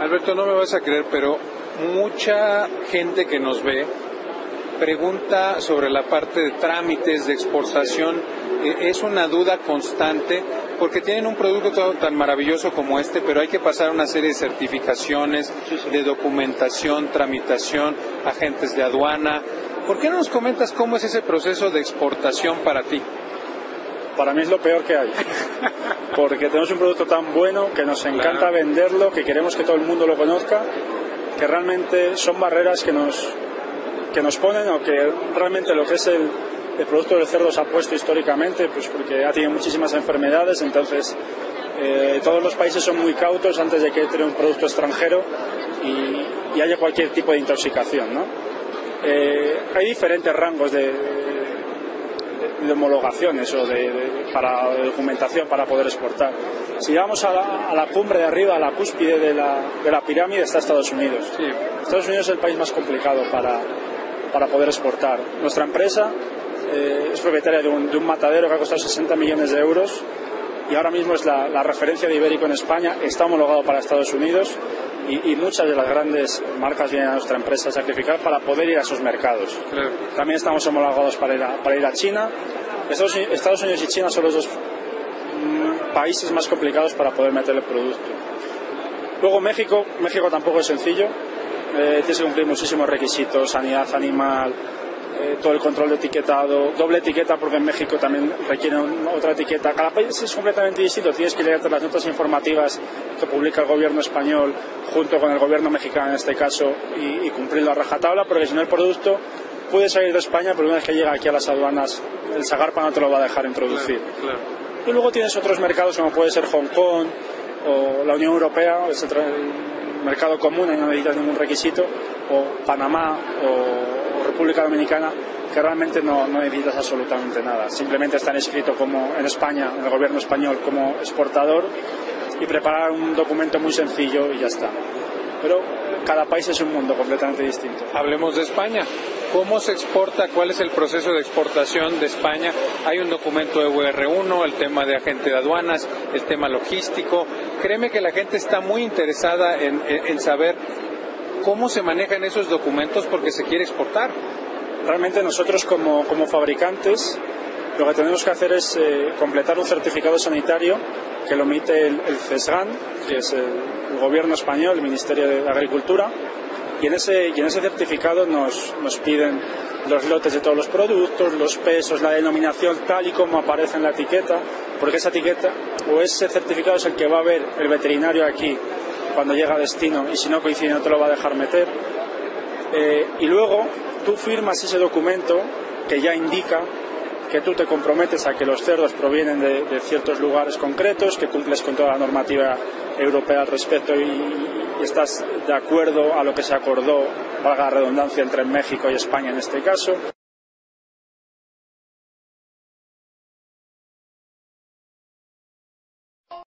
Alberto, no me vas a creer, pero mucha gente que nos ve pregunta sobre la parte de trámites de exportación. Eh, es una duda constante porque tienen un producto tan maravilloso como este, pero hay que pasar una serie de certificaciones, de documentación, tramitación, agentes de aduana. ¿Por qué no nos comentas cómo es ese proceso de exportación para ti? Para mí es lo peor que hay, porque tenemos un producto tan bueno que nos encanta venderlo, que queremos que todo el mundo lo conozca, que realmente son barreras que nos, que nos ponen o que realmente lo que es el, el producto del cerdo se ha puesto históricamente, pues porque ha tenido muchísimas enfermedades, entonces eh, todos los países son muy cautos antes de que entre un producto extranjero y, y haya cualquier tipo de intoxicación. ¿no? Eh, hay diferentes rangos de, de, de homologaciones o de, para documentación para poder exportar. Si vamos a la, a la, cumbre de arriba, a la cúspide de la, de la pirámide, está Estados Unidos. Sí. Estados Unidos es el país más complicado para, para poder exportar. Nuestra empresa eh, es propietaria de un, de un, matadero que ha costado 60 millones de euros y ahora mismo es la, la, referencia de Ibérico en España, está homologado para Estados Unidos y, y, muchas de las grandes marcas vienen a nuestra empresa a sacrificar para poder ir a esos mercados. Claro. También estamos homologados para ir a, para ir a China. Estados, Estados Unidos y China son los dos mm, países más complicados para poder meter el producto. Luego México, México tampoco es sencillo, eh, tienes que cumplir muchísimos requisitos, sanidad animal, eh, todo el control de etiquetado, doble etiqueta porque en México también requiere otra etiqueta. Cada país es completamente distinto, tienes que leerte las notas informativas que publica el gobierno español junto con el gobierno mexicano en este caso y, y cumplirlo a rajatabla porque si no el producto puede salir de España pero una vez que llega aquí a las aduanas el Sagarpa no te lo va a dejar introducir. Claro, claro. Y luego tienes otros mercados como puede ser Hong Kong o la Unión Europea, es el mercado común, ahí no necesitas ningún requisito, o Panamá o República Dominicana, que realmente no, no, necesitas absolutamente nada. Simplemente están escritos como en España, en el gobierno español, como exportador y preparar un documento muy sencillo y ya está. Pero cada país es un mundo completamente distinto. Hablemos de España. ¿Cómo se exporta? ¿Cuál es el proceso de exportación de España? Hay un documento EUR1, el tema de agente de aduanas, el tema logístico. Créeme que la gente está muy interesada en, en, en saber cómo se manejan esos documentos porque se quiere exportar. Realmente nosotros como, como fabricantes lo que tenemos que hacer es eh, completar un certificado sanitario que lo emite el, el CESGAN, que es el, gobierno español, el Ministerio de Agricultura, y en ese, y en ese certificado nos, nos piden los lotes de todos los productos, los pesos, la denominación tal y como aparece en la etiqueta, porque esa etiqueta o ese certificado es el que va a ver el veterinario aquí cuando llega a destino y si no coincide no te lo va a dejar meter. Eh, y luego tú firmas ese documento que ya indica que tú te comprometes a que los cerdos provienen de, ciertos lugares concretos, que cumples con toda la normativa europea al respecto y, y, estás de acuerdo a lo que se acordó, valga la redundancia, entre México y España en este caso.